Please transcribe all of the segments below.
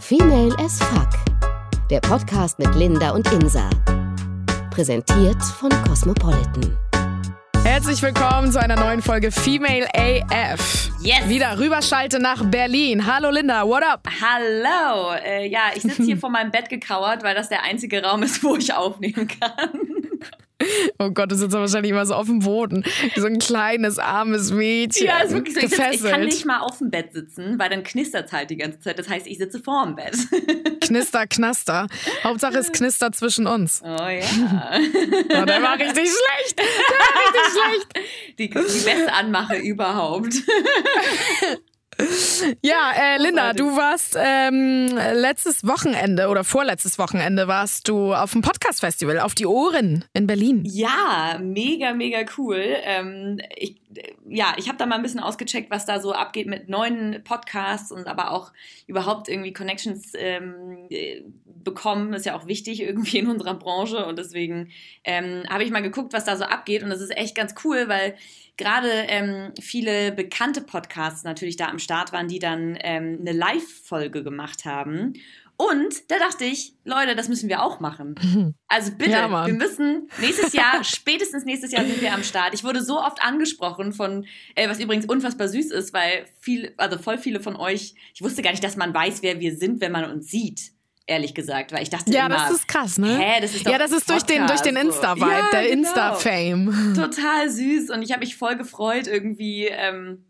Female as Fuck. Der Podcast mit Linda und Insa. Präsentiert von Cosmopolitan. Herzlich willkommen zu einer neuen Folge Female AF. Yes. Wieder rüberschalte nach Berlin. Hallo Linda, what up? Hallo. Äh, ja, ich sitze hier vor meinem Bett gekauert, weil das der einzige Raum ist, wo ich aufnehmen kann. Oh Gott, du sitzt wahrscheinlich immer so auf dem Boden. Wie so ein kleines, armes Mädchen. Ja, ist wirklich so. Ich, sitz, gefesselt. ich kann nicht mal auf dem Bett sitzen, weil dann knistert es halt die ganze Zeit. Das heißt, ich sitze vor dem Bett. Knister, knaster. Hauptsache es knistert zwischen uns. Oh ja. Oh, der war richtig schlecht. Der war richtig schlecht. Die, die beste Anmache überhaupt. Ja, äh, Linda, du warst ähm, letztes Wochenende oder vorletztes Wochenende warst du auf dem Podcast-Festival auf die Ohren in Berlin. Ja, mega, mega cool. Ähm, ich, ja, ich habe da mal ein bisschen ausgecheckt, was da so abgeht mit neuen Podcasts und aber auch überhaupt irgendwie Connections ähm, äh, bekommen. Ist ja auch wichtig irgendwie in unserer Branche und deswegen ähm, habe ich mal geguckt, was da so abgeht und das ist echt ganz cool, weil gerade ähm, viele bekannte Podcasts natürlich da am Start waren, die dann ähm, eine Live-Folge gemacht haben. Und da dachte ich, Leute, das müssen wir auch machen. Also bitte, Ja, wir müssen nächstes Jahr, spätestens nächstes Jahr sind wir am Start. Ich wurde so oft angesprochen von, äh, was übrigens unfassbar süß ist, weil viel, also voll viele von euch, ich wusste gar nicht, dass man weiß, wer wir sind, wenn man uns sieht. Ehrlich gesagt, weil ich dachte Ja, immer, das ist krass, ne? Hä, das ist doch ja, das ist durch den, durch den Podcast, so. Insta-Vibe, Ja, der genau. Insta-Fame. total süß und ich habe mich voll gefreut irgendwie, ähm,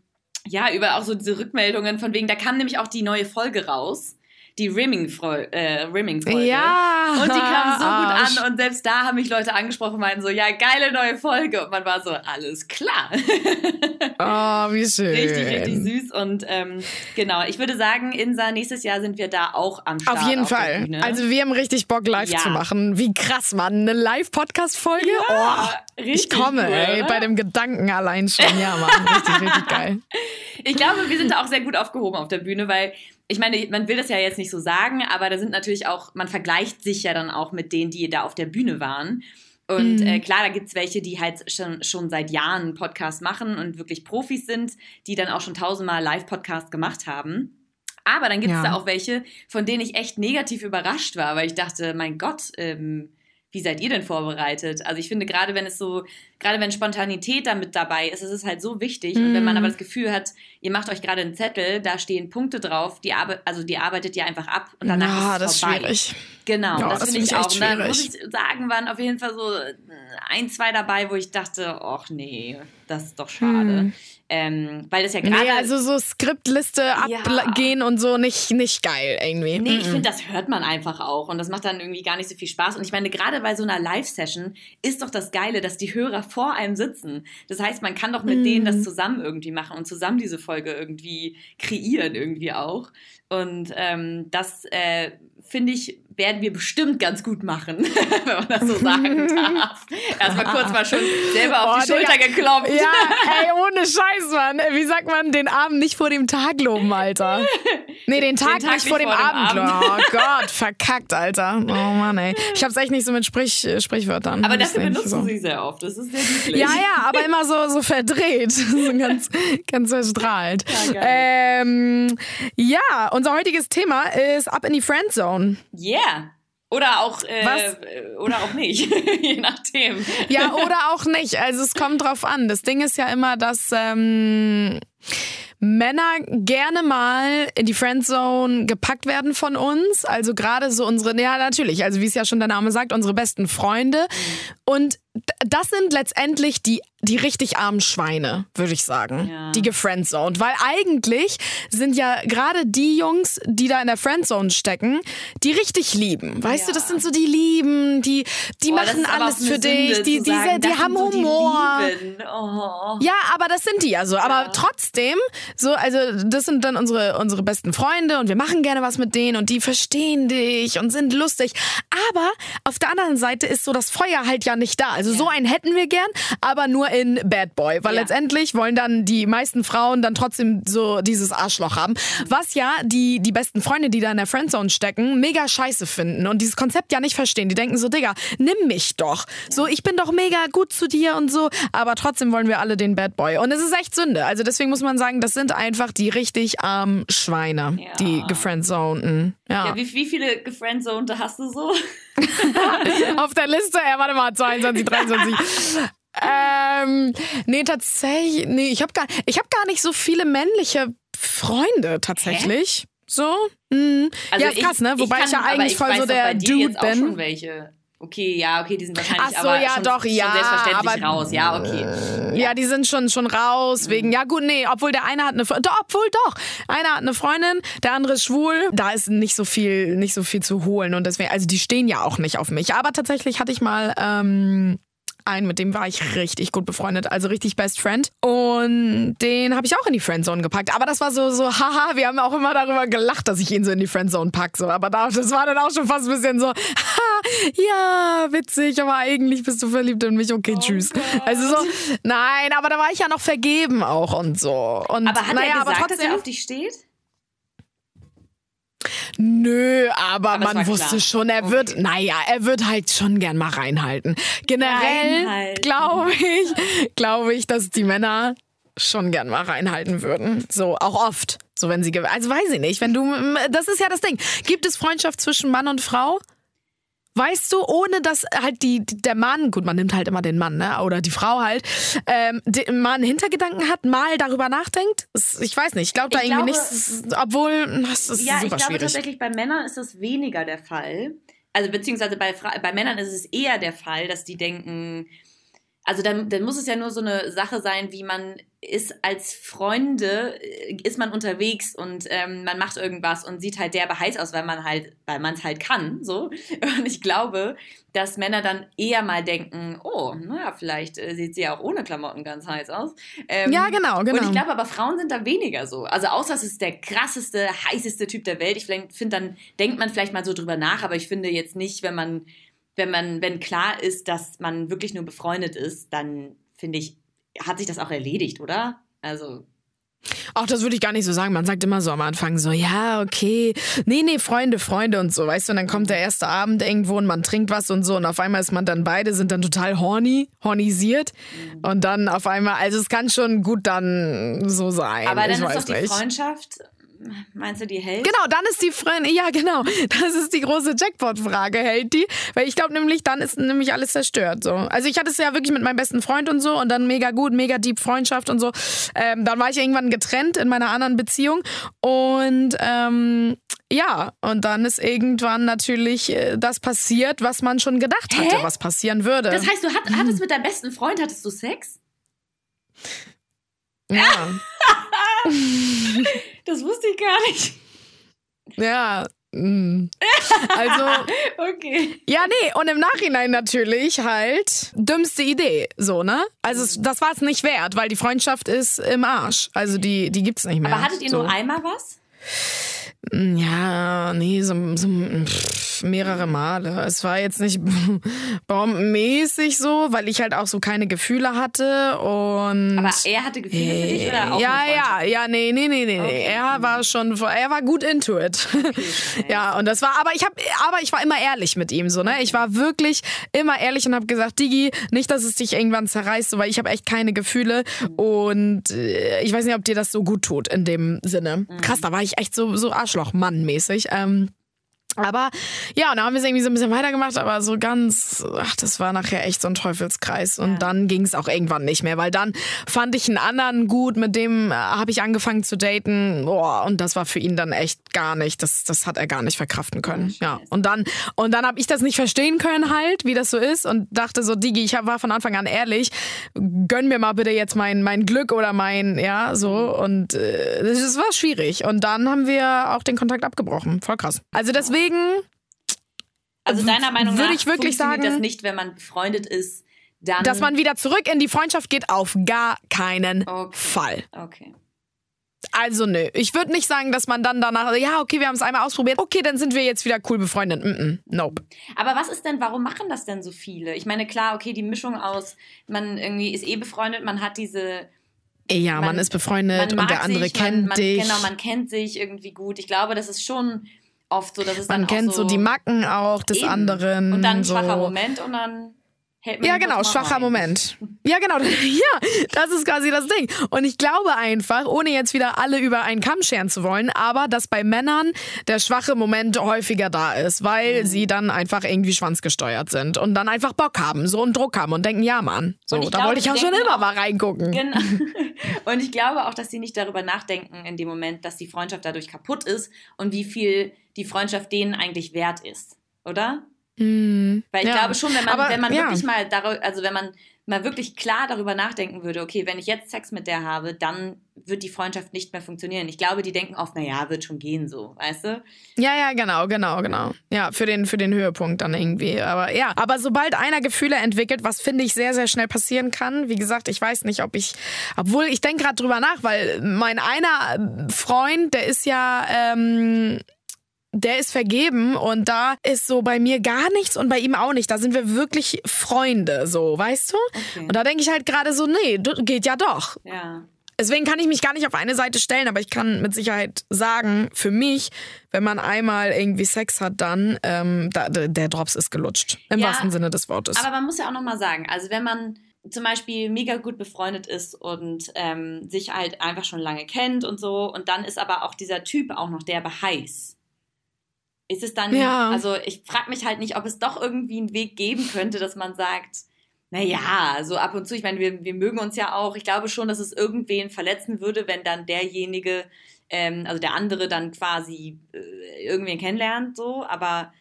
ja, über auch so diese Rückmeldungen von wegen, da kam nämlich auch die neue Folge raus, die Rimming-Folge. Äh, Rimming. Ja. Und die kam so Arsch. gut an und selbst da haben mich Leute angesprochen und meinten so, ja, geile neue Folge. Und man war so, alles klar. Oh, wie schön. richtig, richtig süß. Und ähm, genau, ich würde sagen, Insa, nächstes Jahr sind wir da auch am Start. Auf jeden der Fall. Also wir haben richtig Bock, live Ja. zu machen. Wie krass, Mann. Eine Live-Podcast-Folge? Ja, oh, ich komme, cool, ey. oder? Bei dem Gedanken allein schon. Ja, Mann. Richtig, richtig geil. Ich glaube, wir sind da auch sehr gut aufgehoben auf der Bühne, weil ich meine, man will das ja jetzt nicht so sagen, aber da sind natürlich auch, man vergleicht sich ja dann auch mit denen, die da auf der Bühne waren. Und Mhm. äh, klar, da gibt's welche, die halt schon, schon seit Jahren einen Podcast machen und wirklich Profis sind, die dann auch schon tausendmal Live-Podcast gemacht haben. Aber dann gibt's Ja. da auch welche, von denen ich echt negativ überrascht war, weil ich dachte, mein Gott, ähm, wie seid ihr denn vorbereitet? Also ich finde, gerade wenn es so, gerade wenn Spontanität damit dabei ist, ist es halt so wichtig. Und wenn man Mhm. aber das Gefühl hat, ihr macht euch gerade einen Zettel, da stehen Punkte drauf, die Arbe also die arbeitet ihr einfach ab und danach Ja, ist das es ist vorbei. schwierig. Genau, Ja, das, das finde find ich auch. Und da muss ich sagen, waren auf jeden Fall so äh, ein, zwei dabei, wo ich dachte, ach nee, das ist doch schade. Hm. Ähm, weil das ja gerade. Nee, also so Skriptliste Ja. abgehen und so nicht, nicht geil irgendwie. Nee, ich Mhm. finde, das hört man einfach auch und das macht dann irgendwie gar nicht so viel Spaß. Und ich meine, gerade bei so einer Live-Session ist doch das Geile, dass die Hörer vor einem sitzen. Das heißt, man kann doch mit Mhm. denen das zusammen irgendwie machen und zusammen diese Folge irgendwie kreieren irgendwie auch. Und ähm, das äh, finde ich, werden wir bestimmt ganz gut machen, wenn man das so sagen darf. Erstmal kurz mal schon selber auf Oh, die Schulter Digga. geklopft. Ja, ey, ohne Scheiß, Mann. Wie sagt man, den Abend nicht vor dem Tag loben, Alter? Nee, den Tag, Tag nicht vor dem Abend. Abend. Oh Gott, verkackt, Alter. Oh Mann, ey. Ich hab's echt nicht so mit Sprich, äh, Sprichwörtern. Aber Das benutzen so. sie sehr oft. Das ist sehr lieblich. Ja, ja, aber immer so, so verdreht. So ganz, ganz verstrahlt. Ja, ähm, ja, unser heutiges Thema ist Up in die Friendzone. Yeah. Oder auch, äh, oder auch nicht, je nachdem. Ja, oder auch nicht. Also es kommt drauf an. Das Ding ist ja immer, dass ähm, Männer gerne mal in die Friendzone gepackt werden von uns. Also gerade so unsere, ja natürlich, also wie es ja schon der Name sagt, unsere besten Freunde. Und das sind letztendlich die, die richtig armen Schweine, würde ich sagen. Ja. Die gefriendzoned. Weil eigentlich sind ja gerade die Jungs, die da in der Friendzone stecken, die richtig lieben. Weißt Ja. du, das sind so die Lieben, die, die Boah, machen alles für dich. Sünde, Die, zu die, sagen, die das haben so die Humor. Lieben. Oh. Ja, aber das sind die ja so. Aber Ja. trotzdem, so, also das sind dann unsere, unsere besten Freunde und wir machen gerne was mit denen und die verstehen dich und sind lustig. Aber auf der anderen Seite ist so das Feuer halt ja nicht da. Also so einen hätten wir gern, aber nur in Bad Boy. Weil Ja. letztendlich wollen dann die meisten Frauen dann trotzdem so dieses Arschloch haben. Was ja die, die besten Freunde, die da in der Friendzone stecken, mega scheiße finden und dieses Konzept ja nicht verstehen. Die denken so, Digga, nimm mich doch. So, ich bin doch mega gut zu dir und so, aber trotzdem wollen wir alle den Bad Boy. Und es ist echt Sünde. Also deswegen muss man sagen, das sind einfach die richtig armen Schweine, Ja. die gefriendzonten. Ja. Ja, wie, wie viele gefriendzonte hast du so? Auf der Liste, ja, warte mal, 22, 23. ähm, nee, tatsächlich, nee, ich habe gar, ich hab gar nicht so viele männliche Freunde tatsächlich. So? Mhm. ja, ist krass, ne? Wobei ich, kann, ich ja eigentlich voll so der Dude bin. Okay, ja, okay, die sind wahrscheinlich Ach so, aber ja, schon, doch, schon ja, selbstverständlich aber, raus. Ja, okay. Ja. ja. die sind schon, schon raus wegen, ja gut, nee, obwohl der eine hat eine, doch, obwohl doch, einer hat eine Freundin, der andere ist schwul, da ist nicht so viel, nicht so viel zu holen und deswegen, also die stehen ja auch nicht auf mich, aber tatsächlich hatte ich mal, ähm, einen, mit dem war ich richtig gut befreundet, also richtig Best Friend. Und den habe ich auch in die Friendzone gepackt. Aber das war so, so, haha, wir haben auch immer darüber gelacht, dass ich ihn so in die Friendzone packe. So. Aber das war dann auch schon fast ein bisschen so, haha, ja, witzig, aber eigentlich bist du verliebt in mich, okay, oh tschüss. Gott. Also so, nein, aber da war ich ja noch vergeben auch und so. Und, aber hat naja, er gesagt, aber trotzdem, dass er auf dich steht? Nö, aber, Aber man wusste klar. schon, er Okay. wird, naja, er wird halt schon gern mal reinhalten. Generell glaube ich, glaube ich, dass die Männer schon gern mal reinhalten würden. So, auch oft. So, wenn sie, also weiß ich nicht, wenn du, das ist ja das Ding. Gibt es Freundschaft zwischen Mann und Frau? Weißt du, ohne dass halt die, der Mann, gut, man nimmt halt immer den Mann, ne? Oder die Frau halt, ähm, mal einen Hintergedanken hat, mal darüber nachdenkt. Ich weiß nicht, ich glaube da Ich irgendwie glaube- nicht, es ist- obwohl, das ist Ja, ich super glaube schwierig. tatsächlich, bei Männern ist das weniger der Fall. Also beziehungsweise bei, bei Männern ist es eher der Fall, dass die denken, also dann, dann muss es ja nur so eine Sache sein, wie man ist als Freunde, äh, ist man unterwegs und ähm, man macht irgendwas und sieht halt derbe heiß aus, weil man halt, weil man es halt kann, so. Und ich glaube, dass Männer dann eher mal denken, oh, naja, vielleicht äh, sieht sie ja auch ohne Klamotten ganz heiß aus. Ähm, Ja, genau, genau. Und ich glaube aber, Frauen sind da weniger so. Also außer es ist der krasseste, heißeste Typ der Welt. Ich finde, dann denkt man vielleicht mal so drüber nach, aber ich finde jetzt nicht, wenn man, wenn man, wenn klar ist, dass man wirklich nur befreundet ist, dann finde ich, hat sich das auch erledigt, oder? Also, Auch das würde ich gar nicht so sagen. Man sagt immer so am Anfang so, ja, okay. Nee, nee, Freunde, Freunde und so, weißt du, und dann kommt der erste Abend irgendwo und man trinkt was und so und auf einmal ist man dann beide, sind dann total horny, hornisiert und dann auf einmal, also es kann schon gut dann so sein. aber dann ist doch die nicht. Freundschaft, meinst du, die hält? Genau, dann ist die Freundin, ja genau, das ist die große Jackpot-Frage, hält die? Weil ich glaube nämlich, dann ist nämlich alles zerstört. So. Also ich hatte es ja wirklich mit meinem besten Freund und so und dann mega gut, mega deep Freundschaft und so. Ähm, dann war ich irgendwann getrennt in meiner anderen Beziehung und ähm, ja, und dann ist irgendwann natürlich äh, das passiert, was man schon gedacht hatte, Hä? was passieren würde. Das heißt, du hat, hattest mit deinem besten Freund, hattest du Sex? Ja, Das wusste ich gar nicht. ja. mm. Also, Okay. Ja, nee, und im Nachhinein natürlich halt dümmste Idee, so, ne? Also es, das war es nicht wert, weil die Freundschaft ist im Arsch. Also die, die gibt's nicht mehr. Aber hattet ihr so. nur einmal was? Ja, nee, so, so pff, mehrere Male. Es war jetzt nicht bombenmäßig so, weil ich halt auch so keine Gefühle hatte und Aber er hatte Gefühle für dich oder auch ja, ja, ja, nee, nee, nee, nee, nee. Okay. Er war schon, er war gut into it. ja, und das war, aber ich habe, aber ich war immer ehrlich mit ihm, so, ne? Ich war wirklich immer ehrlich und habe gesagt, Digi, nicht, dass es dich irgendwann zerreißt, so, weil ich habe echt keine Gefühle und äh, ich weiß nicht, ob dir das so gut tut in dem Sinne. Krass, da war ich echt so, so Arschloch-Mann-mäßig. Ähm, aber ja, und dann haben wir es irgendwie so ein bisschen weitergemacht, aber so ganz, ach, das war nachher echt so ein Teufelskreis. Und dann ging es auch irgendwann nicht mehr, weil dann fand ich einen anderen gut, mit dem äh, habe ich angefangen zu daten. Boah, und das war für ihn dann echt gar nicht, das, das hat er gar nicht verkraften können. ja, und dann, und dann habe ich das nicht verstehen können halt, wie das so ist und dachte so, Digi, ich war von Anfang an ehrlich, gönn mir mal bitte jetzt mein, mein Glück oder mein, ja, so. Und äh, das, das war schwierig. Und dann haben wir auch den Kontakt abgebrochen. Voll krass. Also deswegen, Also deiner Meinung Würde nach ich wirklich sagen- das nicht, wenn man befreundet ist, dann... dass man wieder zurück in die Freundschaft geht, auf gar keinen Okay. Fall. Okay. Also nö, ich würde nicht sagen, dass man dann danach, ja, okay, wir haben es einmal ausprobiert, okay, dann sind wir jetzt wieder cool befreundet. Mm -mm, nope. Aber was ist denn, warum machen das denn so viele? Ich meine, klar, okay, die Mischung aus, man irgendwie ist eh befreundet, man hat diese... Ja, man, Man- ist befreundet Man und der andere sich, kennt man, man, dich. Genau, man kennt sich irgendwie gut. Ich glaube, das ist schon oft so, dass es man dann kennt auch so, die Macken auch des Eben. anderen. Und dann ein so. schwacher Moment und dann ja, genau, schwacher Moment. Ja, genau. Ja, das ist quasi das Ding. Und ich glaube einfach, ohne jetzt wieder alle über einen Kamm scheren zu wollen, aber dass bei Männern der schwache Moment häufiger da ist, weil mhm. sie dann einfach irgendwie schwanzgesteuert sind und dann einfach Bock haben, so einen Druck haben und denken, ja, Mann, so, da glaube, wollte ich auch schon immer auch, mal reingucken. Genau. Und ich glaube auch, dass sie nicht darüber nachdenken in dem Moment, dass die Freundschaft dadurch kaputt ist und wie viel die Freundschaft denen eigentlich wert ist, oder? Mm, Weil ich ja. glaube schon, wenn man, Aber, wenn man ja. wirklich mal darüber, also wenn man mal wirklich klar darüber nachdenken würde, okay, wenn ich jetzt Sex mit der habe, dann wird die Freundschaft nicht mehr funktionieren. Ich glaube, die denken oft, naja, wird schon gehen so, weißt du? Ja, ja, genau, genau, genau. Ja, für den, für den Höhepunkt dann irgendwie. Aber ja, aber sobald einer Gefühle entwickelt, was finde ich sehr, sehr schnell passieren kann, wie gesagt, ich weiß nicht, ob ich, obwohl ich denke gerade drüber nach, weil mein einer Freund, der ist ja, ähm, der ist vergeben und da ist so bei mir gar nichts und bei ihm auch nicht. Da sind wir wirklich Freunde, so, weißt du? Okay. Und da denke ich halt gerade so, nee, geht ja doch. Ja. Deswegen kann ich mich gar nicht auf eine Seite stellen, aber ich kann mit Sicherheit sagen, für mich, wenn man einmal irgendwie Sex hat, dann ähm, da, der Drops ist gelutscht. Im ja, wahrsten Sinne des Wortes. Aber man muss ja auch nochmal sagen, also wenn man zum Beispiel mega gut befreundet ist und ähm, sich halt einfach schon lange kennt und so, und dann ist aber auch dieser Typ auch noch derbe heiß ist es dann, ja. also ich frage mich halt nicht, ob es doch irgendwie einen Weg geben könnte, dass man sagt, naja, so ab und zu, ich meine, wir, wir mögen uns ja auch. Ich glaube schon, dass es irgendwen verletzen würde, wenn dann derjenige, ähm, also der andere dann quasi äh, irgendwen kennenlernt, so, aber.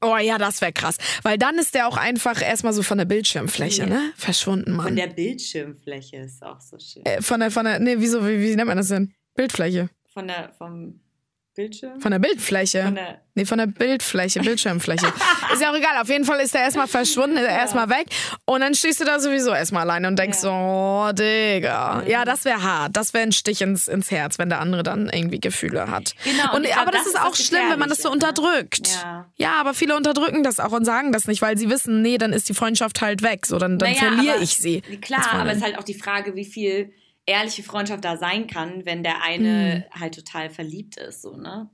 Oh ja, das wäre krass. Weil dann ist der auch einfach erstmal so von der Bildschirmfläche, ja. ne? Verschwunden, Mann. Von der Bildschirmfläche ist auch so schön. Äh, von der, von der, nee, wieso, wie, wie nennt man das denn? Bildfläche. Von der, vom Bildschirm? Von der Bildfläche. Von der nee, von der Bildfläche, Bildschirmfläche. ist ja auch egal. Auf jeden Fall ist er erstmal verschwunden, ist er ja. erstmal weg. Und dann stehst du da sowieso erstmal alleine und denkst ja. so, oh, Digga. Ja, das wäre hart. Das wäre ein Stich ins, ins Herz, wenn der andere dann irgendwie Gefühle hat. Genau. Und, aber das, das ist auch schlimm, wenn man das so ne? unterdrückt. Ja. ja, aber viele unterdrücken das auch und sagen das nicht, weil sie wissen, nee, dann ist die Freundschaft halt weg. So, dann, dann naja, verliere ich sie. Klar, aber es ist halt auch die Frage, wie viel ehrliche Freundschaft da sein kann, wenn der eine hm. halt total verliebt ist, so, ne?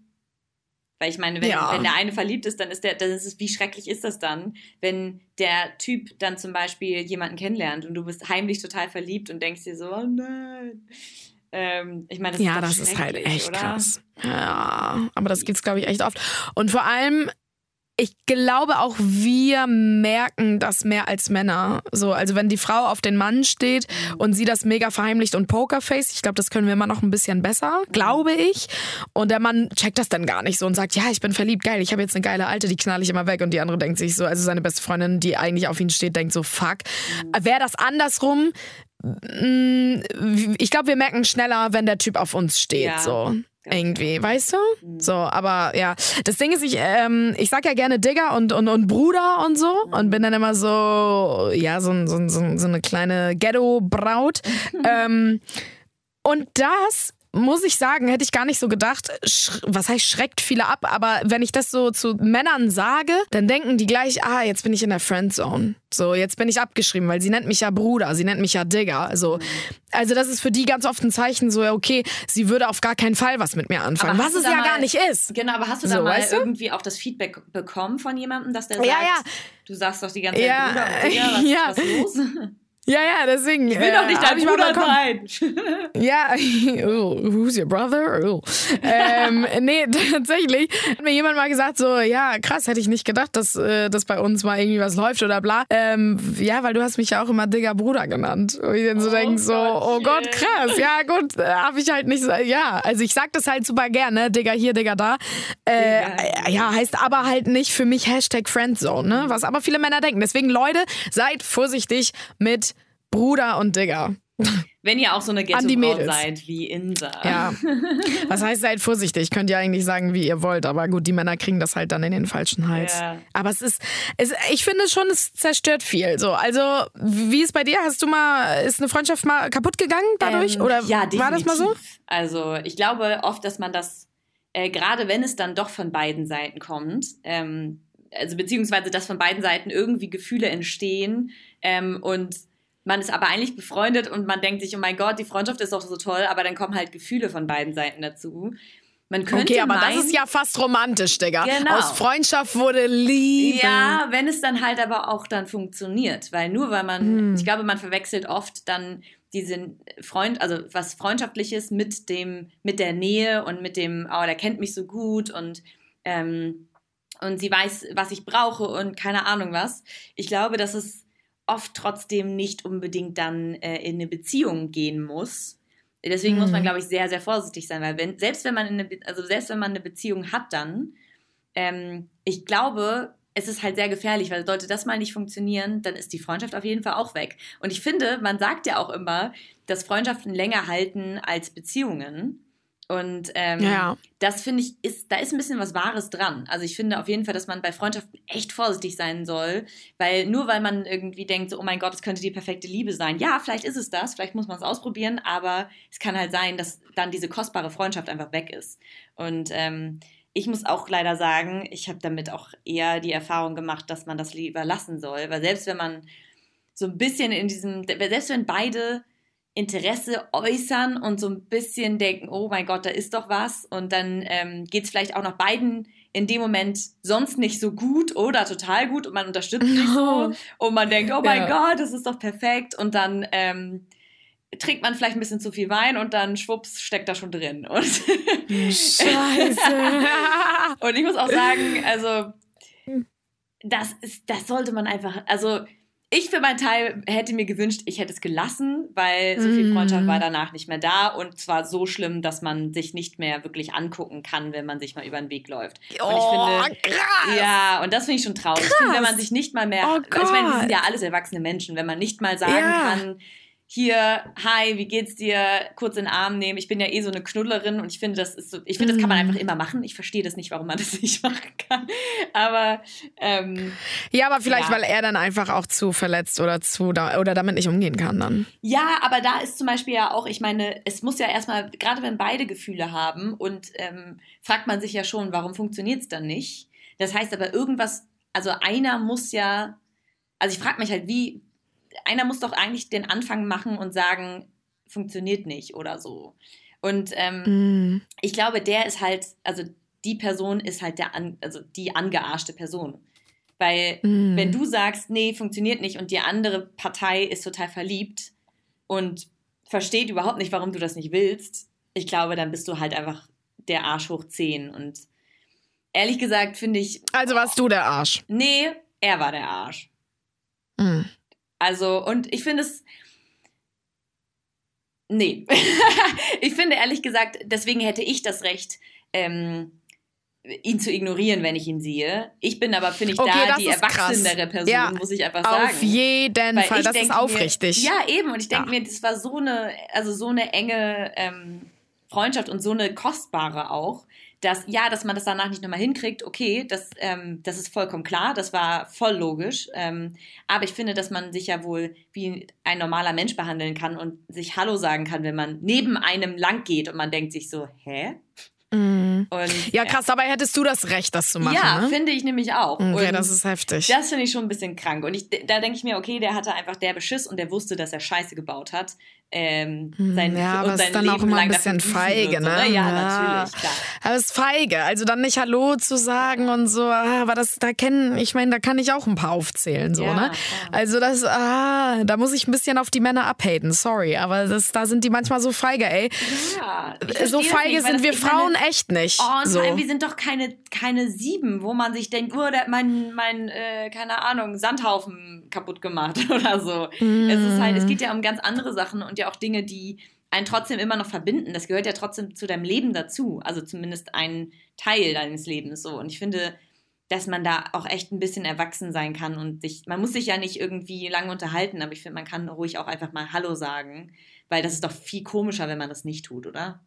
Weil ich meine, wenn, ja. wenn der eine verliebt ist, dann ist der, dann ist es, wie schrecklich ist das dann, wenn der Typ dann zum Beispiel jemanden kennenlernt und du bist heimlich total verliebt und denkst dir so, oh nein. Ähm, ich meine, das ja, ist das ist halt echt oder? krass. Ja, aber das gibt's glaube ich echt oft. Und vor allem ich glaube auch wir merken das mehr als Männer. So, also wenn die Frau auf den Mann steht und sie das mega verheimlicht und Pokerface, ich glaube, das können wir immer noch ein bisschen besser, glaube ich. Und der Mann checkt das dann gar nicht so und sagt, ja, ich bin verliebt, geil, ich habe jetzt eine geile Alte, die knall ich immer weg. Und die andere denkt sich so, also seine beste Freundin, die eigentlich auf ihn steht, denkt so, fuck. Wäre das andersrum, mm, ich glaube, wir merken schneller, wenn der Typ auf uns steht. Ja. So irgendwie, weißt du? Mhm. So, aber ja, das Ding ist, ich, ähm, ich sag ja gerne Digger und, und, und Bruder und so und bin dann immer so, ja, so, so, so, so eine kleine Ghetto-Braut. ähm, und das muss ich sagen, hätte ich gar nicht so gedacht. Was heißt, schreckt viele ab, aber wenn ich das so zu Männern sage, dann denken die gleich, ah, jetzt bin ich in der Friendzone. So, jetzt bin ich abgeschrieben, weil sie nennt mich ja Bruder, sie nennt mich ja Digger. Also, also das ist für die ganz oft ein Zeichen, so, okay, sie würde auf gar keinen Fall was mit mir anfangen, was es ja mal, gar nicht ist. Genau, aber hast du so, da mal weißt du? irgendwie auch das Feedback bekommen von jemandem, dass der sagt, ja, ja. du sagst doch die ganze Zeit ja, Bruder Digger, was, ja. was ist los? Ja, ja, deswegen. Ich will äh, doch nicht dein Bruder sein. ja, oh, who's your brother? Oh. ähm, nee, tatsächlich hat mir jemand mal gesagt, so, ja, krass, hätte ich nicht gedacht, dass, äh, dass bei uns mal irgendwie was läuft oder bla. Ähm, ja, weil du hast mich ja auch immer Digger Bruder genannt. Und ich dann so oh denke, so, oh Gott, krass, ja gut, äh, habe ich halt nicht so, ja, also ich sag das halt super gerne, Digger hier, Digger da. Äh, ja, heißt aber halt nicht für mich Hashtag Friendzone, ne? Was aber viele Männer denken. Deswegen, Leute, seid vorsichtig mit Bruder und Digger. Wenn ihr auch so eine ghetto seid wie Insa. Ja. Was heißt, seid vorsichtig. Könnt ihr eigentlich sagen, wie ihr wollt. Aber gut, die Männer kriegen das halt dann in den falschen Hals. Ja. Aber es ist, es, ich finde schon, es zerstört viel. So, also, wie ist bei dir? Hast du mal, ist eine Freundschaft mal kaputt gegangen dadurch? Ähm, Oder ja, war das mal so? Also, ich glaube oft, dass man das, äh, gerade wenn es dann doch von beiden Seiten kommt, ähm, also beziehungsweise, dass von beiden Seiten irgendwie Gefühle entstehen ähm, und man ist aber eigentlich befreundet und man denkt sich, oh mein Gott, die Freundschaft ist doch so toll, aber dann kommen halt Gefühle von beiden Seiten dazu. Man könnte Okay, aber meinen, das ist ja fast romantisch, Digga. Genau. Aus Freundschaft wurde Liebe. Ja, wenn es dann halt aber auch dann funktioniert. Weil nur weil man, Hm. ich glaube, man verwechselt oft dann diesen Freund, also was Freundschaftliches mit dem, mit der Nähe und mit dem, oh, der kennt mich so gut und, ähm, und sie weiß, was ich brauche und keine Ahnung was. Ich glaube, dass es oft trotzdem nicht unbedingt dann äh, in eine Beziehung gehen muss. Deswegen muss man, Mhm. glaube ich, sehr, sehr vorsichtig sein, weil wenn, selbst wenn man in eine, also selbst wenn man eine Beziehung hat, dann, ähm, ich glaube, es ist halt sehr gefährlich, weil sollte das mal nicht funktionieren, dann ist die Freundschaft auf jeden Fall auch weg. Und ich finde, man sagt ja auch immer, dass Freundschaften länger halten als Beziehungen. Und ähm, Ja. das finde ich, ist, da ist ein bisschen was Wahres dran. Also ich finde auf jeden Fall, dass man bei Freundschaften echt vorsichtig sein soll, weil nur weil man irgendwie denkt, so, oh mein Gott, das könnte die perfekte Liebe sein. Ja, vielleicht ist es das, vielleicht muss man es ausprobieren, aber es kann halt sein, dass dann diese kostbare Freundschaft einfach weg ist. Und ähm, ich muss auch leider sagen, ich habe damit auch eher die Erfahrung gemacht, dass man das lieber lassen soll, weil selbst wenn man so ein bisschen in diesem, selbst wenn beide Interesse äußern und so ein bisschen denken, oh mein Gott, da ist doch was. Und dann ähm, geht es vielleicht auch noch beiden in dem Moment sonst nicht so gut oder total gut und man unterstützt sich so und man denkt, oh mein Ja. Gott, das ist doch perfekt. Und dann ähm, trinkt man vielleicht ein bisschen zu viel Wein und dann schwupps steckt da schon drin. Und, Scheiße. und ich muss auch sagen, also das ist, das sollte man einfach, also ich für meinen Teil hätte mir gewünscht, ich hätte es gelassen, weil so viel. Freundschaft war danach nicht mehr da und zwar so schlimm, dass man sich nicht mehr wirklich angucken kann, wenn man sich mal über den Weg läuft. Und ich oh, finde, krass. ja, und das finde ich schon traurig. Ich finde, wenn man sich nicht mal mehr, Oh ich meine, wir sind ja alles erwachsene Menschen, wenn man nicht mal sagen Ja. kann, hier, hi, wie geht's dir? Kurz in den Arm nehmen. Ich bin ja eh so eine Knuddlerin und ich finde, das ist so, ich finde, das kann man Mhm. einfach immer machen. Ich verstehe das nicht, warum man das nicht machen kann. Aber ähm, Ja, aber vielleicht, Ja. weil er dann einfach auch zu verletzt oder zu oder damit nicht umgehen kann dann. Ja, aber da ist zum Beispiel ja auch, ich meine, es muss ja erstmal, gerade wenn beide Gefühle haben und ähm, fragt man sich ja schon, warum funktioniert es dann nicht? Das heißt aber irgendwas, also einer muss ja, also ich frage mich halt, wie, einer muss doch eigentlich den Anfang machen und sagen, funktioniert nicht oder so. Und ähm, Mhm. ich glaube, der ist halt, also die Person ist halt der, an, also die angearschte Person. Weil Mhm. wenn du sagst, nee, funktioniert nicht und die andere Partei ist total verliebt und versteht überhaupt nicht, warum du das nicht willst, ich glaube, dann bist du halt einfach der Arsch hoch 10. Und ehrlich gesagt finde ich, Also warst du der Arsch. nee, er war der Arsch. Mhm. Also, und ich finde es. Nee. ich finde ehrlich gesagt, deswegen hätte ich das Recht, ähm, ihn zu ignorieren, wenn ich ihn sehe. Ich bin aber, finde ich, Okay, da die ist krass. erwachsenere Person, Ja, muss ich einfach sagen. Auf jeden Weil Fall, das ist aufrichtig. Mir, ja, eben. Und ich denke Ja. mir, das war so eine, also so eine enge ähm, Freundschaft und so eine kostbare auch, dass, ja, dass man das danach nicht nochmal hinkriegt, okay, das, ähm, das ist vollkommen klar, das war voll logisch. Ähm, aber ich finde, dass man sich ja wohl wie ein normaler Mensch behandeln kann und sich Hallo sagen kann, wenn man neben einem lang geht und man denkt sich so, hä? Mhm. Und, Ja, krass, dabei hättest du das Recht, das zu machen. Ja, ne? finde ich nämlich auch. Okay, und das ist heftig. das finde ich schon ein bisschen krank. Und ich, da denke ich mir, okay, der hatte einfach der Beschiss und der wusste, dass er Scheiße gebaut hat. Ähm, Hm, sein, ja, aber und ist sein dann auch Leben immer ein bisschen feige, so, ne? Ja, Ja. natürlich, klar. Aber es ist feige, also dann nicht Hallo zu sagen und so, ah, aber das, da kennen, ich meine, da kann ich auch ein paar aufzählen, so, Ja, ne? ja. Also das, ah, da muss ich ein bisschen auf die Männer abhaten, sorry, aber das, da sind die manchmal so feige, ey. Ja, So feige nicht, sind wir ich meine, Frauen echt nicht. Oh, und so. vor allem, wir sind doch keine, keine Sieben, wo man sich denkt, oh, der hat mein, mein äh, keine Ahnung, Sandhaufen kaputt gemacht oder so. Es ist halt, es geht ja um ganz andere Sachen und ja auch Dinge, die einen trotzdem immer noch verbinden. Das gehört ja trotzdem zu deinem Leben dazu. Also zumindest ein Teil deines Lebens so. Und ich finde, dass man da auch echt ein bisschen erwachsen sein kann und sich, man muss sich ja nicht irgendwie lange unterhalten, aber ich finde, man kann ruhig auch einfach mal Hallo sagen, weil das ist doch viel komischer, wenn man das nicht tut, oder?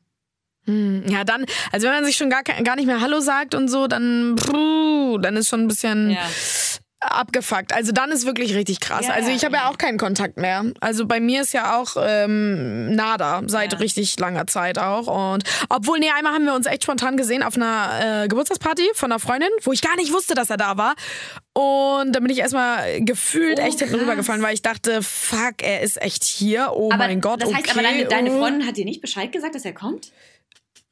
Hm, Ja, dann, also wenn man sich schon gar, gar nicht mehr Hallo sagt und so, dann, dann ist schon ein bisschen Ja. Abgefuckt. Also dann ist wirklich richtig krass. Ja, also ich habe ja auch keinen Kontakt mehr. Also bei mir ist ja auch ähm, nada seit Ja. richtig langer Zeit auch. Und obwohl, nee, einmal haben wir uns echt spontan gesehen auf einer äh, Geburtstagsparty von einer Freundin, wo ich gar nicht wusste, dass er da war. Und da bin ich erstmal gefühlt Oh, echt hinten rübergefallen, weil ich dachte, fuck, er ist echt hier. Oh aber mein Gott, das heißt, okay. aber deine, deine. Freundin hat dir nicht Bescheid gesagt, dass er kommt?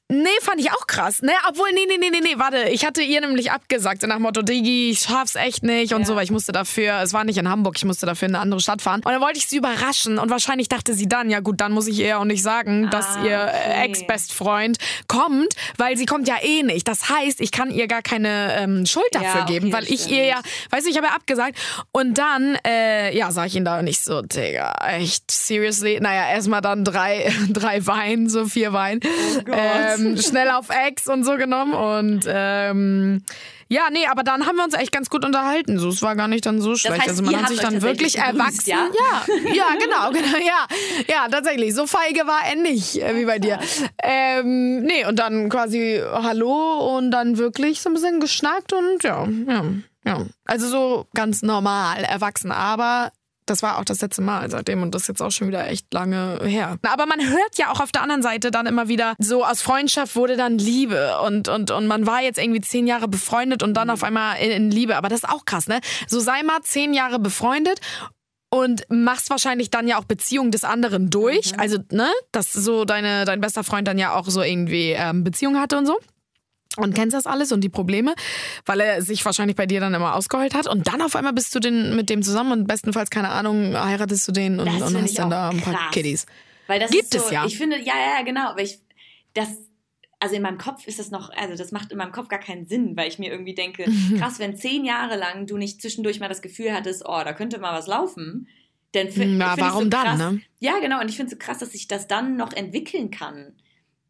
Nee, fand ich auch krass. Ne, obwohl, nee, nee, nee, nee, nee, warte. Ich hatte ihr nämlich abgesagt, so nach Motto, Digi, ich schaff's echt nicht und so, weil ich musste dafür, es war nicht in Hamburg, ich musste dafür in eine andere Stadt fahren. Und dann wollte ich sie überraschen und wahrscheinlich dachte sie dann, ja gut, dann muss ich ihr auch nicht sagen, dass Ah, ihr äh, okay. Ex-Bestfreund kommt, weil sie kommt ja eh nicht. Das heißt, ich kann ihr gar keine ähm, Schuld Ja, dafür okay, geben, weil das ich stimmt. ihr ja, weißt du, ich habe ja abgesagt. Und dann, äh, ja, sag ich ihn da nicht so, Digga, echt, seriously? Naja, erstmal dann drei, drei Wein, so vier Wein. Oh Gott. ähm, schnell auf Ex und so genommen. Und ähm, ja, nee, aber dann haben wir uns echt ganz gut unterhalten. So, es war gar nicht dann so schlecht. heißt, also man hat sich dann wirklich erwachsen. ja? ja, ja, genau, genau, ja. Ja, tatsächlich. So feige war er nicht, äh, wie bei dir. Ähm, nee, und dann quasi Hallo und dann wirklich so ein bisschen geschnackt und ja, ja, ja. Also so ganz normal, erwachsen, aber das war auch das letzte Mal seitdem und das ist jetzt auch schon wieder echt lange her. Aber man hört ja auch auf der anderen Seite dann immer wieder, so aus Freundschaft wurde dann Liebe und, und, und man war jetzt irgendwie zehn Jahre befreundet und dann auf einmal in, in Liebe. Aber das ist auch krass, ne? So sei mal zehn Jahre befreundet und machst wahrscheinlich dann ja auch Beziehungen des anderen durch. Also, ne, dass so deine, dein bester Freund dann ja auch so irgendwie ähm, Beziehungen hatte und so. Und kennst das alles und die Probleme, weil er sich wahrscheinlich bei dir dann immer ausgeheult hat. Und dann auf einmal bist du den, mit dem zusammen und bestenfalls, keine Ahnung, heiratest du den und, und hast dann da ein paar. Kiddies. Weil das Gibt so, es ja. Ich finde, ja, ja, genau. Aber ich, das, also in meinem Kopf ist das noch, also das macht in meinem Kopf gar keinen Sinn, weil ich mir irgendwie denke, Mhm. krass, wenn zehn Jahre lang du nicht zwischendurch mal das Gefühl hattest, oh, da könnte mal was laufen, dann Na, ich warum so dann, krass, ne? Ja, genau. Und ich finde es so krass, dass sich das dann noch entwickeln kann.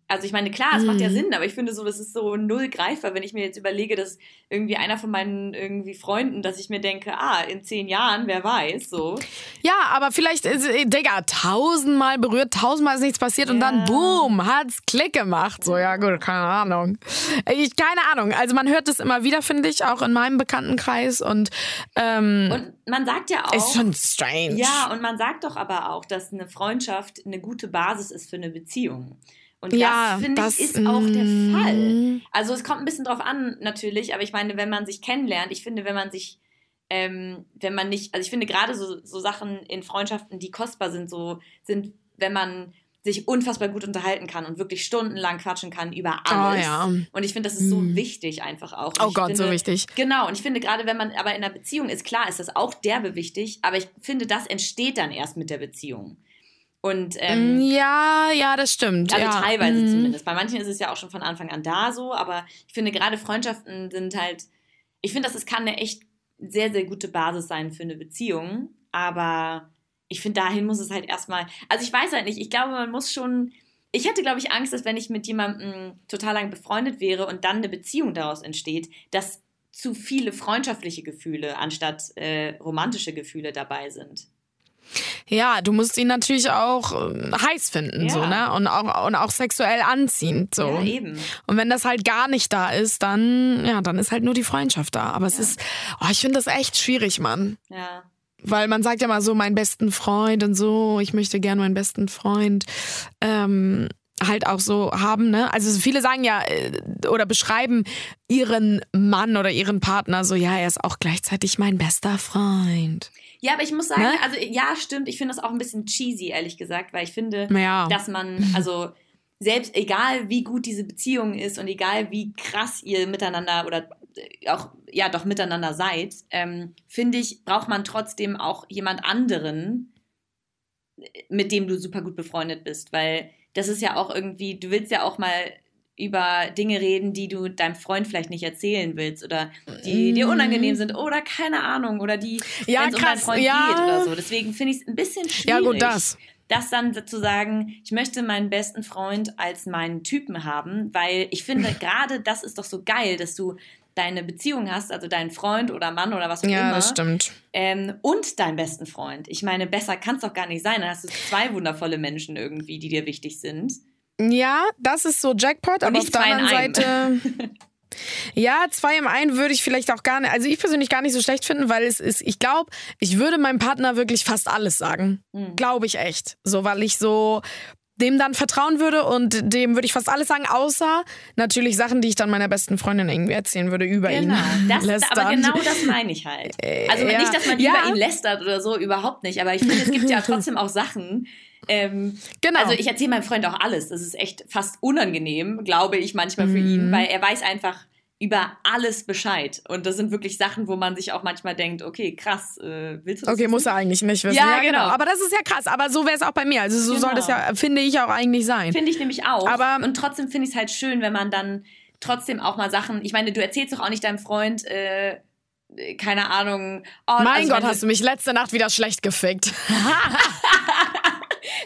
Also ich meine, klar, es macht ja Mhm. Sinn, aber ich finde so, das ist so null greifbar, wenn ich mir jetzt überlege, dass irgendwie einer von meinen irgendwie Freunden, dass ich mir denke, ah, in zehn Jahren, wer weiß, so. Ja, aber vielleicht, äh, Digga, tausendmal berührt, tausendmal ist nichts passiert und Ja. dann boom, hat's Klick gemacht. So, ja gut, keine Ahnung. Ich, keine Ahnung. Also man hört es immer wieder, finde ich, auch in meinem Bekanntenkreis und, ähm, Und man sagt ja auch. ist schon strange. Ja, und man sagt doch aber auch, dass eine Freundschaft eine gute Basis ist für eine Beziehung. Und Ja, das, finde ich, ist auch der mm. Fall. Also es kommt ein bisschen drauf an, natürlich, aber ich meine, wenn man sich kennenlernt, ich finde, wenn man sich, ähm, wenn man nicht, also ich finde gerade so, so Sachen in Freundschaften, die kostbar sind, so sind, wenn man sich unfassbar gut unterhalten kann und wirklich stundenlang quatschen kann über alles. Oh ja. Und ich finde, das ist so Mm. wichtig einfach auch. Und Oh Gott, finde, so wichtig. Genau, und ich finde gerade, wenn man aber in einer Beziehung ist, klar ist das auch derbe wichtig, aber ich finde, das entsteht dann erst mit der Beziehung. Und ähm, ja, ja, das stimmt. also ja. teilweise Mm. zumindest. Bei manchen ist es ja auch schon von Anfang an da so, aber ich finde gerade Freundschaften sind halt, ich finde, das kann eine echt sehr, sehr gute Basis sein für eine Beziehung, aber ich finde, dahin muss es halt erstmal, also ich weiß halt nicht, ich glaube, man muss schon, ich hätte, glaube ich, Angst, dass wenn ich mit jemandem total lang befreundet wäre und dann eine Beziehung daraus entsteht, dass zu viele freundschaftliche Gefühle anstatt äh, romantische Gefühle dabei sind. Ja, du musst ihn natürlich auch ähm, heiß finden, Ja. so, ne? Und auch, und auch sexuell anziehend, so. Ja, eben. Und wenn das halt gar nicht da ist, dann, ja, dann ist halt nur die Freundschaft da. Aber es Ja. ist, oh, ich finde das echt schwierig, Mann. Ja. Weil man sagt ja mal so, meinen besten Freund und so, ich möchte gerne meinen besten Freund ähm, halt auch so haben, ne? Also viele sagen ja äh, oder beschreiben ihren Mann oder ihren Partner so, ja, er ist auch gleichzeitig mein bester Freund. Ja, aber ich muss sagen, Ne? also ja, stimmt, ich finde das auch ein bisschen cheesy, ehrlich gesagt, weil ich finde, Ja. dass man, also selbst egal wie gut diese Beziehung ist und egal wie krass ihr miteinander oder äh, auch, ja, doch miteinander seid, ähm, finde ich, braucht man trotzdem auch jemand anderen, mit dem du super gut befreundet bist, weil das ist ja auch irgendwie, du willst ja auch mal über Dinge reden, die du deinem Freund vielleicht nicht erzählen willst oder die dir unangenehm sind oder keine Ahnung oder die, Mhm. Ja, es um deinen krass, Freund ja. geht oder so. Deswegen finde ich es ein bisschen schwierig. Ja, gut, das. Das dann zu sagen, ich möchte meinen besten Freund als meinen Typen haben, weil ich finde, gerade das ist doch so geil, dass du deine Beziehung hast, also deinen Freund oder Mann oder was auch Ja, immer. das stimmt. Ähm, und deinen besten Freund. Ich meine, besser kann es doch gar nicht sein. Dann hast du zwei wundervolle Menschen irgendwie, die dir wichtig sind. Ja, das ist so Jackpot, aber auf der anderen. Seite. Ja, zwei im einen würde ich vielleicht auch gar nicht, also ich persönlich gar nicht so schlecht finden, weil es ist, ich glaube, ich würde meinem Partner wirklich fast alles sagen. Hm. Glaube ich echt. So, weil ich so, dem dann vertrauen würde und dem würde ich fast alles sagen, außer natürlich Sachen, die ich dann meiner besten Freundin irgendwie erzählen würde über Genau, ihn. das, lästern. aber genau das meine ich halt. Also ja. nicht, dass man Ja. über ihn lästert oder so, überhaupt nicht. Aber ich finde, es gibt ja trotzdem auch Sachen. Ähm, Genau. Also ich erzähle meinem Freund auch alles. Das ist echt fast unangenehm, glaube ich manchmal für Mhm. ihn, weil er weiß einfach über alles Bescheid. Und das sind wirklich Sachen, wo man sich auch manchmal denkt, okay, krass, äh, willst du das Okay, wissen? muss er eigentlich nicht wissen. Ja, genau. Aber das ist ja krass. Aber so wäre es auch bei mir. Also so Genau. soll das ja, finde ich, auch eigentlich sein. Finde ich nämlich auch. Aber- und trotzdem finde ich es halt schön, wenn man dann trotzdem auch mal Sachen. Ich meine, du erzählst doch auch nicht deinem Freund, äh, keine Ahnung. Oh, mein also Gott, hast du mich letzte Nacht wieder schlecht gefickt.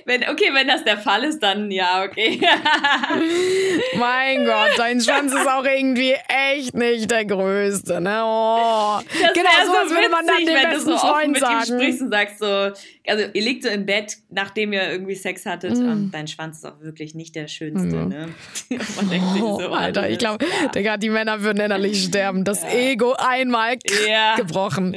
Wenn, okay, wenn das der Fall ist, dann ja, okay. mein Gott, dein Schwanz ist auch irgendwie echt nicht der größte, ne? Oh. Das genau, so was würde man dann witzig, dem besten so Freund mit ihm sagen. sprichst und sagst so, also ihr liegt so im Bett, nachdem ihr irgendwie Sex hattet, Mm. und dein Schwanz ist auch wirklich nicht der schönste, ne? Und man denkt sich Oh, so, Alter, ich glaube. Digga, die Männer würden innerlich sterben. Das Ego einmal Ja. gebrochen.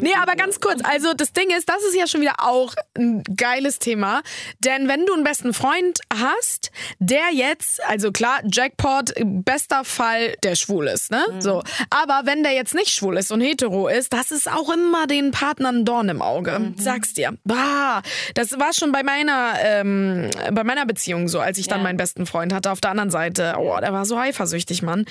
Nee, aber ganz kurz, also das Ding ist, das ist ja schon wieder auch ein geiles Thema. Denn wenn du einen besten Freund hast, der jetzt, also klar, Jackpot, bester Fall, der schwul ist, ne? Mhm. So. Aber wenn der jetzt nicht schwul ist und hetero ist, das ist auch immer den Partnern Dorn im Auge. Mhm. Sag's dir. Bah, das war schon bei meiner, ähm, bei meiner Beziehung so, als ich dann Ja. meinen besten Freund hatte. Auf der anderen Seite, oh, der war so eifersüchtig, Mann.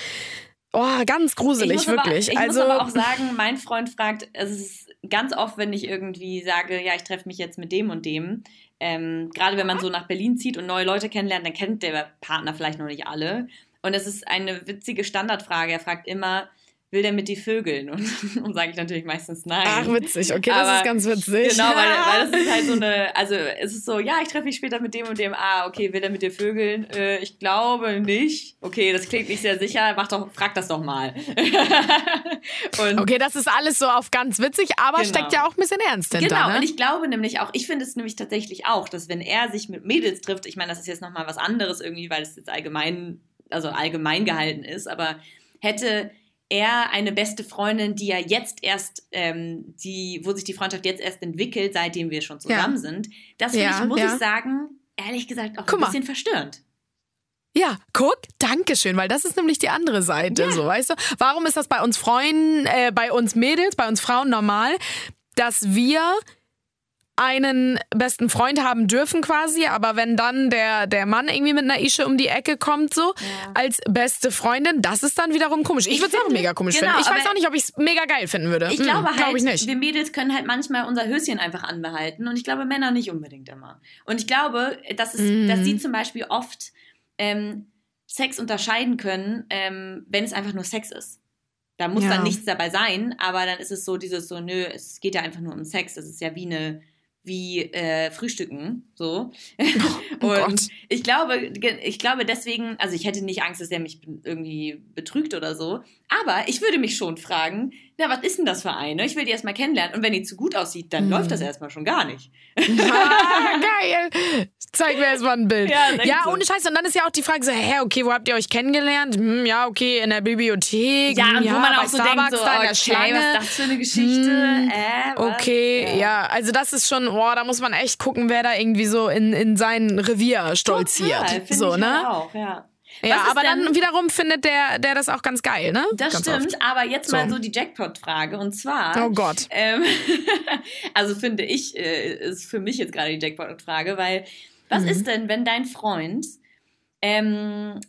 Oh, ganz gruselig, wirklich. Aber, ich also, muss aber auch sagen, mein Freund fragt, es ist ganz oft, wenn ich irgendwie sage, ja, ich treffe mich jetzt mit dem und dem. Ähm, Gerade wenn man so nach Berlin zieht und neue Leute kennenlernt, dann kennt der Partner vielleicht noch nicht alle. Und es ist eine witzige Standardfrage. Er fragt immer, will der mit die Vögeln? Und, und sage ich natürlich meistens nein. Ach, witzig. Okay, das Aber ist ganz witzig. Genau, weil, weil das ist halt so eine, also es ist so, ja, ich treffe mich später mit dem und dem, ah, okay, will er mit dir vögeln? Äh, ich glaube nicht. Okay, das klingt nicht sehr sicher, mach doch, frag das doch mal. Okay, das ist alles so auf ganz witzig, aber Genau. steckt ja auch ein bisschen Ernst hinter. Genau, ne? und ich glaube nämlich auch, ich finde es nämlich tatsächlich auch, dass wenn er sich mit Mädels trifft, ich meine, das ist jetzt nochmal was anderes irgendwie, weil es jetzt allgemein, also allgemein gehalten ist, aber hätte er eine beste Freundin, die ja jetzt erst, ähm, die, wo sich die Freundschaft jetzt erst entwickelt, seitdem wir schon zusammen sind, das finde Ja, ich, muss ja. ich sagen, ehrlich gesagt auch Guck ein mal. bisschen verstörend. Ja, guck, Dankeschön, weil das ist nämlich die andere Seite, so, weißt du? Warum ist das bei uns Freunden, äh, bei uns Mädels, bei uns Frauen normal, dass wir einen besten Freund haben dürfen quasi, aber wenn dann der, der Mann irgendwie mit einer Ische um die Ecke kommt, so, als beste Freundin, das ist dann wiederum komisch. Ich, Ich würde es auch mega komisch genau, finden. Ich weiß auch nicht, ob ich es mega geil finden würde. Ich Hm, glaube halt, glaub ich nicht. wir Mädels können halt manchmal unser Höschen einfach anbehalten und ich glaube Männer nicht unbedingt immer. Und ich glaube, dass, es, Mhm. dass sie zum Beispiel oft ähm, Sex unterscheiden können, ähm, wenn es einfach nur Sex ist. Da muss Ja. dann nichts dabei sein, aber dann ist es so dieses so, nö, es geht ja einfach nur um Sex. Das ist ja wie eine wie äh, Frühstücken, so. Oh und Gott. ich glaube, ich glaube deswegen, also ich hätte nicht Angst, dass er mich irgendwie betrügt oder so, aber ich würde mich schon fragen, na, was ist denn das für eine? Ich will die erstmal kennenlernen und wenn die zu gut aussieht, dann Mhm. läuft das erstmal schon gar nicht. Ah, geil. Zeig mir erstmal ein Bild. Ja, Ja, so. ohne Scheiß. Und dann ist ja auch die Frage so, hä, okay, wo habt ihr euch kennengelernt? Hm, ja, okay, in der Bibliothek. Ja, Hm, und wo man auch so denkt, Starbucks so, da okay, Schlange. was ist das für eine Geschichte? Hm, äh? Okay, ja. also das ist schon, boah, da muss man echt gucken, wer da irgendwie so in, in sein Revier stolziert. Total, so, ne? auch, ja. Ja, aber denn- dann wiederum findet der, der das auch ganz geil, ne? Das ganz stimmt, Oft. aber jetzt mal So. so die Jackpot-Frage und zwar. Oh Gott. Ähm, also finde ich, äh, ist für mich jetzt gerade die Jackpot-Frage, weil was Mhm. ist denn, wenn dein Freund ähm,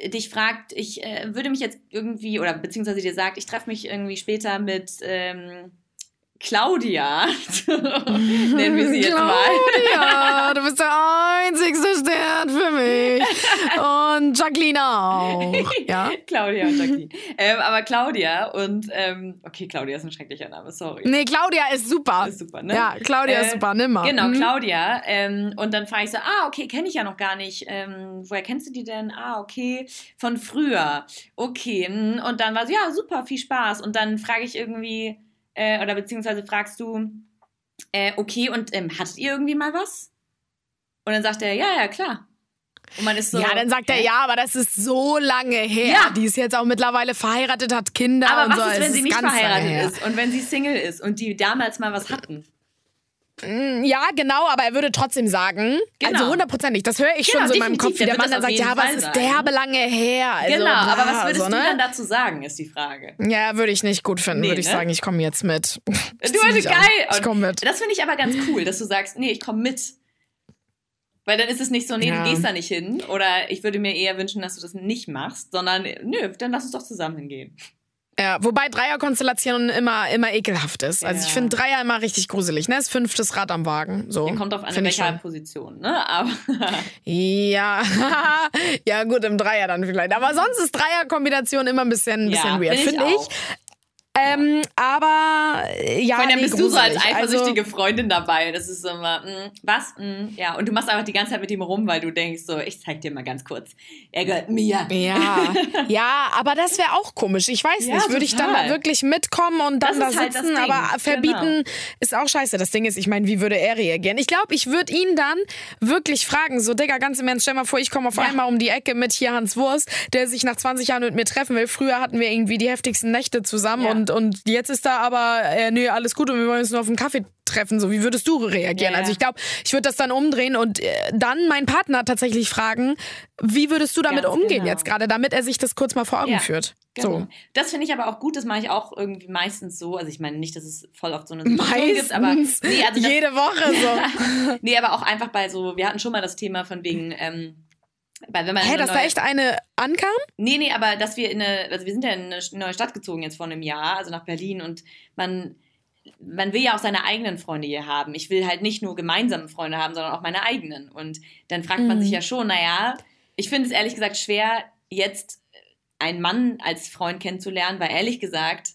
äh, dich fragt, ich äh, würde mich jetzt irgendwie, oder beziehungsweise dir sagt, ich treffe mich irgendwie später mit ähm, Claudia, nennen wir sie jetzt mal. Claudia, du bist der einzigste Stern für mich. Und Jacqueline auch. Ja? Claudia und Jacqueline. ähm, aber Claudia und, ähm, okay, Claudia ist ein schrecklicher Name, sorry. Nee, Claudia ist super. Ist super, ne? Ja, Claudia ist Äh, super, nimm mal. Genau, Mhm. Claudia. Ähm, und dann frage ich so, ah, okay, kenne ich ja noch gar nicht. Ähm, woher kennst du die denn? Ah, okay, von früher. Okay. mm, Und dann war so, ja, super, viel Spaß. Und dann frage ich irgendwie, äh, oder beziehungsweise fragst du, äh, okay, und ähm, hattet ihr irgendwie mal was? Und dann sagt er, ja, ja, klar. Und man ist so. ja, dann sagt er, ja, aber das ist so lange her. Ja. Die ist jetzt auch mittlerweile verheiratet, hat Kinder Aber und was so. ist, Es wenn sie nicht verheiratet ist und wenn sie Single ist und die damals mal was hatten? Mm, Ja, genau, aber er würde trotzdem sagen, Genau. also hundertprozentig, das höre ich Genau, schon so in meinem Kopf, wie der Mann dann sagt, ja, es ist derbe lange her. Also, genau, aber was würdest so, du ne? dann dazu sagen, ist die Frage. Ja, würde ich nicht gut finden, Nee, würde ich ne? sagen, ich komme jetzt mit. Ich Du an. geil. Ich komme mit. Das finde ich aber ganz cool, dass du sagst, nee, ich komme mit. Weil dann ist es nicht so, nee, Ja. du gehst da nicht hin. Oder ich würde mir eher wünschen, dass du das nicht machst, sondern nö, dann lass uns doch zusammen hingehen. Ja, wobei Dreierkonstellationen immer, immer ekelhaft ist. Also ich Ja. finde Dreier immer richtig gruselig, ne? Das fünftes Rad am Wagen. So. Kommt auf Find ich welcher. Position, ne? Aber Ja, ja gut, im Dreier dann vielleicht. Aber sonst ist Dreierkombination immer ein bisschen, ein Ja, bisschen weird, find ich finde ich. Ähm, aber äh, ja, Weil dann nee, bist du so als gruselig. eifersüchtige Also, Freundin dabei. Das ist immer, mm, was? Mm, ja, und du machst einfach die ganze Zeit mit ihm rum, weil du denkst so, ich zeig dir mal ganz kurz. Er gehört mir. ja, ja, aber das wäre auch komisch. Ich weiß Ja, nicht, würde ich dann da wirklich mitkommen und dann Das da halt sitzen, aber verbieten ist auch scheiße. Das Ding ist, ich meine, wie würde er reagieren? Ich glaube, ich würde ihn dann wirklich fragen, so Digga, ganz im Ernst, stell mal vor, ich komme auf Ja. einmal um die Ecke mit hier Hans Wurst, der sich nach 20 Jahren mit mir treffen will. Früher hatten wir irgendwie die heftigsten Nächte zusammen Ja. Und, und jetzt ist da aber, äh, nee, alles gut und wir wollen uns nur auf einen Kaffee treffen. So, wie würdest du reagieren? Ja. Also ich glaube, ich würde das dann umdrehen und äh, dann meinen Partner tatsächlich fragen, wie würdest du damit Ganz umgehen genau. jetzt gerade, damit er sich das kurz mal vor Augen Ja, führt. Genau. So. Das finde ich aber auch gut, das mache ich auch irgendwie meistens so. Also ich meine nicht, dass es voll oft so eine Situation gibt, aber Meistens. nee, also das, Jede Woche so. nee, aber auch einfach bei so, wir hatten schon mal das Thema von wegen, ähm, weil wenn man Hä, eine dass da neue- echt eine ankam? Nee, nee, aber dass wir in eine, also wir sind ja in eine neue Stadt gezogen jetzt vor einem Jahr, also nach Berlin und man, man will ja auch seine eigenen Freunde hier haben. Ich will halt nicht nur gemeinsame Freunde haben, sondern auch meine eigenen. Und dann fragt man Mhm. sich ja schon, naja, ich finde es ehrlich gesagt schwer, jetzt einen Mann als Freund kennenzulernen, weil ehrlich gesagt,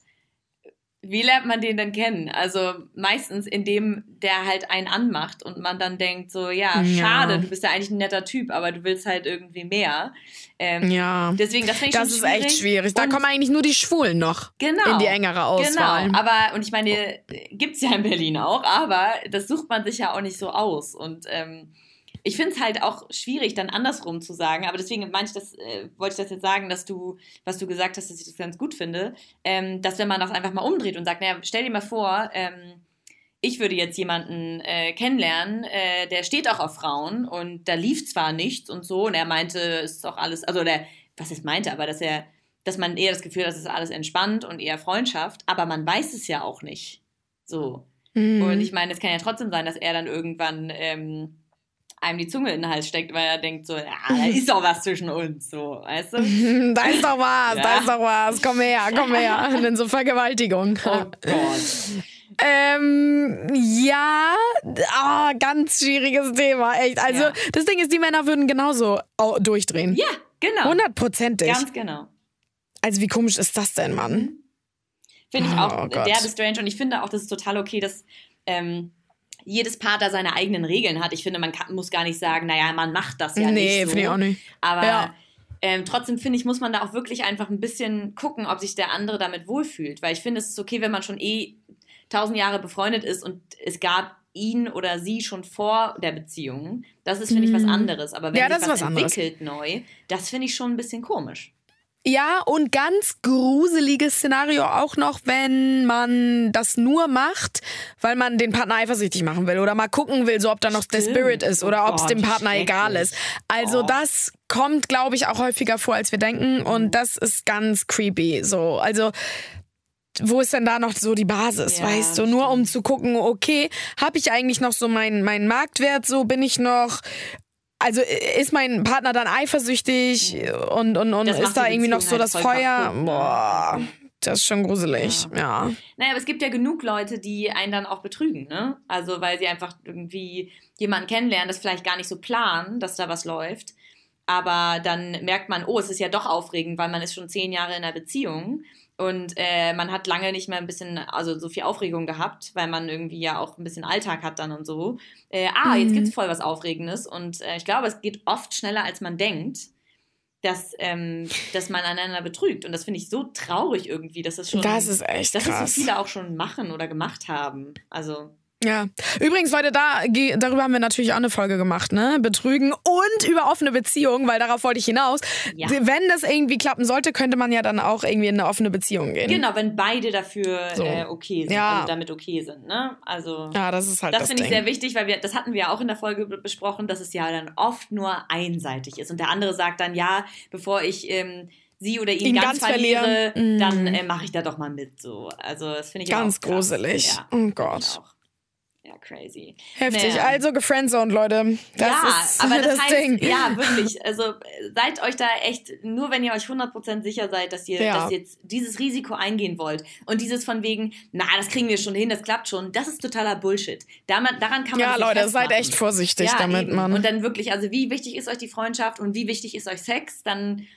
wie lernt man den denn kennen? Also meistens, indem der halt einen anmacht und man dann denkt so, ja, Ja. schade, du bist ja eigentlich ein netter Typ, aber du willst halt irgendwie mehr. Ähm, Ja. Deswegen, das finde ich Das ist echt schwierig. Da Und- kommen eigentlich nur die Schwulen noch genau, in die engere Auswahl. Genau, aber, und ich meine, gibt's ja in Berlin auch, aber das sucht man sich ja auch nicht so aus. Und ähm, ich finde es halt auch schwierig, dann andersrum zu sagen, aber deswegen meinte ich das, äh, wollte ich das jetzt sagen, dass du, was du gesagt hast, dass ich das ganz gut finde, ähm, dass wenn man das einfach mal umdreht und sagt, naja, stell dir mal vor, ähm, ich würde jetzt jemanden äh, kennenlernen, äh, der steht auch auf Frauen und da lief zwar nichts und so und er meinte, es ist auch alles, also der, was es meinte, aber dass er, dass man eher das Gefühl hat, es ist alles entspannt und eher Freundschaft, aber man weiß es ja auch nicht. So. Mhm. Und ich meine, es kann ja trotzdem sein, dass er dann irgendwann ähm, einem die Zunge in den Hals steckt, weil er denkt so, ja, da ist doch was zwischen uns, so, weißt du? da ist doch was, da Ja. ist doch was. Komm her, komm her. Und dann so Vergewaltigung. Oh Gott. Ähm, ja, ah, ganz schwieriges Thema, echt. Also, Ja. das Ding ist, die Männer würden genauso au- durchdrehen. Ja, genau. Hundertprozentig. Ganz genau. Also, wie komisch ist das denn, Mann? Finde ich Oh auch Gott. derbe strange und ich finde auch, das ist total okay, dass ähm, jedes Paar da seine eigenen Regeln hat. Ich finde, man kann, muss gar nicht sagen, naja, man macht das ja nee, nicht so. finde ich auch nicht. Aber Ja. ähm, trotzdem finde ich, muss man da auch wirklich einfach ein bisschen gucken, ob sich der andere damit wohlfühlt. Weil ich finde, es ist okay, wenn man schon eh tausend Jahre befreundet ist und es gab ihn oder sie schon vor der Beziehung. Das ist, finde ich, was Mhm. anderes. Aber wenn Ja, sich was was anderes. entwickelt neu, das finde ich schon ein bisschen komisch. Ja, und ganz gruseliges Szenario auch noch, wenn man das nur macht, weil man den Partner eifersüchtig machen will oder mal gucken will, so ob da noch der Stimmt. Spirit ist oder Oh ob es dem Partner egal ist. Also Oh. das kommt, glaube ich, auch häufiger vor, als wir denken und das ist ganz creepy. So, also wo ist denn da noch so die Basis, Ja, weißt du? Nur um zu gucken, okay, habe ich eigentlich noch so meinen meinen Marktwert, so bin ich noch also ist mein Partner dann eifersüchtig und, und, und Das ist da irgendwie noch so das halt voll Feuer? kaputt, ne? Boah, das ist schon gruselig. Ja. Naja, aber es gibt ja genug Leute, die einen dann auch betrügen, ne? Also weil sie einfach irgendwie jemanden kennenlernen, das vielleicht gar nicht so planen, dass da was läuft. Aber dann merkt man, oh, es ist ja doch aufregend, weil man ist schon zehn Jahre in einer Beziehung und äh, man hat lange nicht mehr ein bisschen, also so viel Aufregung gehabt, weil man irgendwie ja auch ein bisschen Alltag hat dann und so. Äh, ah, jetzt Mhm. gibt's voll was Aufregendes und äh, ich glaube, es geht oft schneller, als man denkt. Dass, ähm, dass man einander betrügt. Und das finde ich so traurig irgendwie, dass es schon Das ist echt dass es krass. so viele auch schon machen oder gemacht haben. Also, Ja. Übrigens, Leute, da, darüber haben wir natürlich auch eine Folge gemacht, ne? Betrügen und über offene Beziehungen, weil darauf wollte ich hinaus. Ja. Wenn das irgendwie klappen sollte, könnte man ja dann auch irgendwie in eine offene Beziehung gehen. Genau, wenn beide dafür So. äh, okay sind, Ja. also damit okay sind, ne? Also Ja, das ist halt das das, finde ich sehr wichtig, weil wir, das hatten wir auch in der Folge be- besprochen, dass es ja dann oft nur einseitig ist. Und der andere sagt dann, ja, bevor ich ähm, sie oder ihn, Ihn ganz, ganz verliere. Mm. dann äh, mache ich da doch mal mit. So. Also das finde ich Ganz gruselig. Ja, Oh Gott. auch. Ja, crazy. Heftig. Naja. Also gefriendzoned, Leute. Das ja, ist aber das, das heißt, Ding. ja, wirklich. Also seid euch da echt, nur wenn ihr euch 100% sicher seid, dass ihr, Ja. dass ihr jetzt dieses Risiko eingehen wollt und dieses von wegen, na, das kriegen wir schon hin, das klappt schon, das ist totaler Bullshit. Daran, daran kann man Ja, Leute, seid festmachen. echt vorsichtig ja, damit, eben. Mann. Und dann wirklich, also wie wichtig ist euch die Freundschaft und wie wichtig ist euch Sex, dann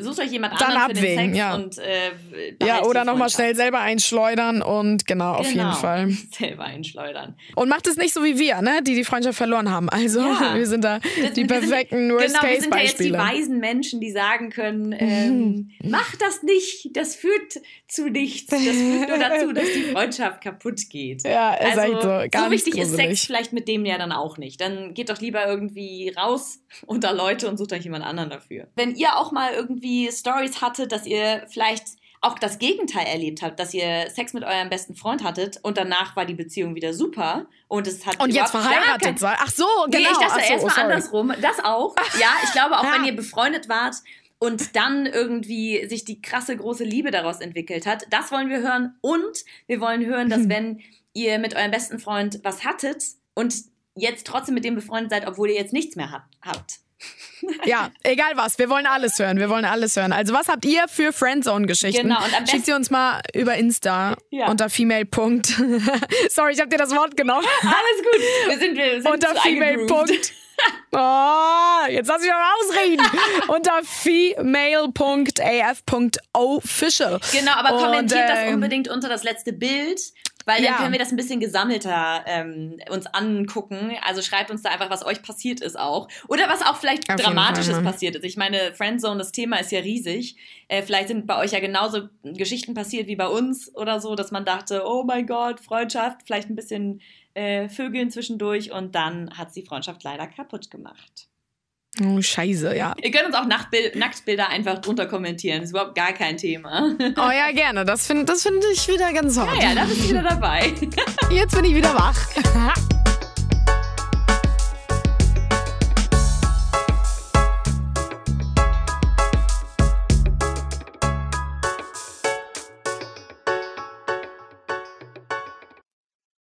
sucht euch jemand Dann anderen für den abwägen, Sex ja. und äh, ja, oder nochmal schnell selber einschleudern und genau, auf Genau. jeden Fall. Selber einschleudern. Und macht es nicht so wie wir, ne? Die die Freundschaft verloren haben. Also, Ja. wir sind da Das- die perfekten Genau, wir sind ja jetzt die weisen Menschen, die sagen können, ähm, mach das nicht, das führt zu nichts. Das führt nur dazu, dass die Freundschaft kaputt geht. Ja, ist Also, echt so. Ganz wichtig ist gruselig. Sex vielleicht mit dem ja dann auch nicht. Dann geht doch lieber irgendwie raus unter Leute und sucht euch jemand anderen dafür. Wenn ihr auch mal irgendwie Stories hattet, dass ihr vielleicht auch das Gegenteil erlebt habt, dass ihr Sex mit eurem besten Freund hattet und danach war die Beziehung wieder super und es hat Und jetzt verheiratet sein. Ach so, genau. Nee, ich dachte Ach so, erstmal sorry. andersrum. Das auch. Ja, ich glaube auch, Ja. wenn ihr befreundet wart und dann irgendwie sich die krasse große Liebe daraus entwickelt hat, das wollen wir hören. Und wir wollen hören, dass wenn ihr mit eurem besten Freund was hattet und jetzt trotzdem mit dem befreundet seid, obwohl ihr jetzt nichts mehr habt. Ja, egal was. Wir wollen alles hören. Wir wollen alles hören. Also, was habt ihr für Friendzone-Geschichten? Genau, und am Schickt sie uns mal über Insta Ja. unter female. Sorry, ich hab dir das Wort genommen. Alles gut. Wir sind, wir sind unter female. Oh, jetzt lass mich mal ausreden. unter female.af.official. Genau, aber Und, kommentiert das ähm, unbedingt unter das letzte Bild, weil dann Ja. können wir das ein bisschen gesammelter ähm, uns angucken. Also schreibt uns da einfach, was euch passiert ist auch. Oder was auch vielleicht Auf Dramatisches Fall, Mann. passiert ist. Ich meine, Friendzone, das Thema ist ja riesig. Äh, vielleicht sind bei euch ja genauso Geschichten passiert wie bei uns oder so, dass man dachte, oh mein Gott, Freundschaft, vielleicht ein bisschen äh, Vögeln zwischendurch und dann hat die Freundschaft leider kaputt gemacht. Oh, scheiße, ja. Ihr könnt uns auch Nachtbild Nacktbilder einfach drunter kommentieren. Das ist überhaupt gar kein Thema. Oh ja, gerne. Das finde das find ich wieder ganz hot. Ja, da bist du wieder dabei. Jetzt bin ich wieder wach.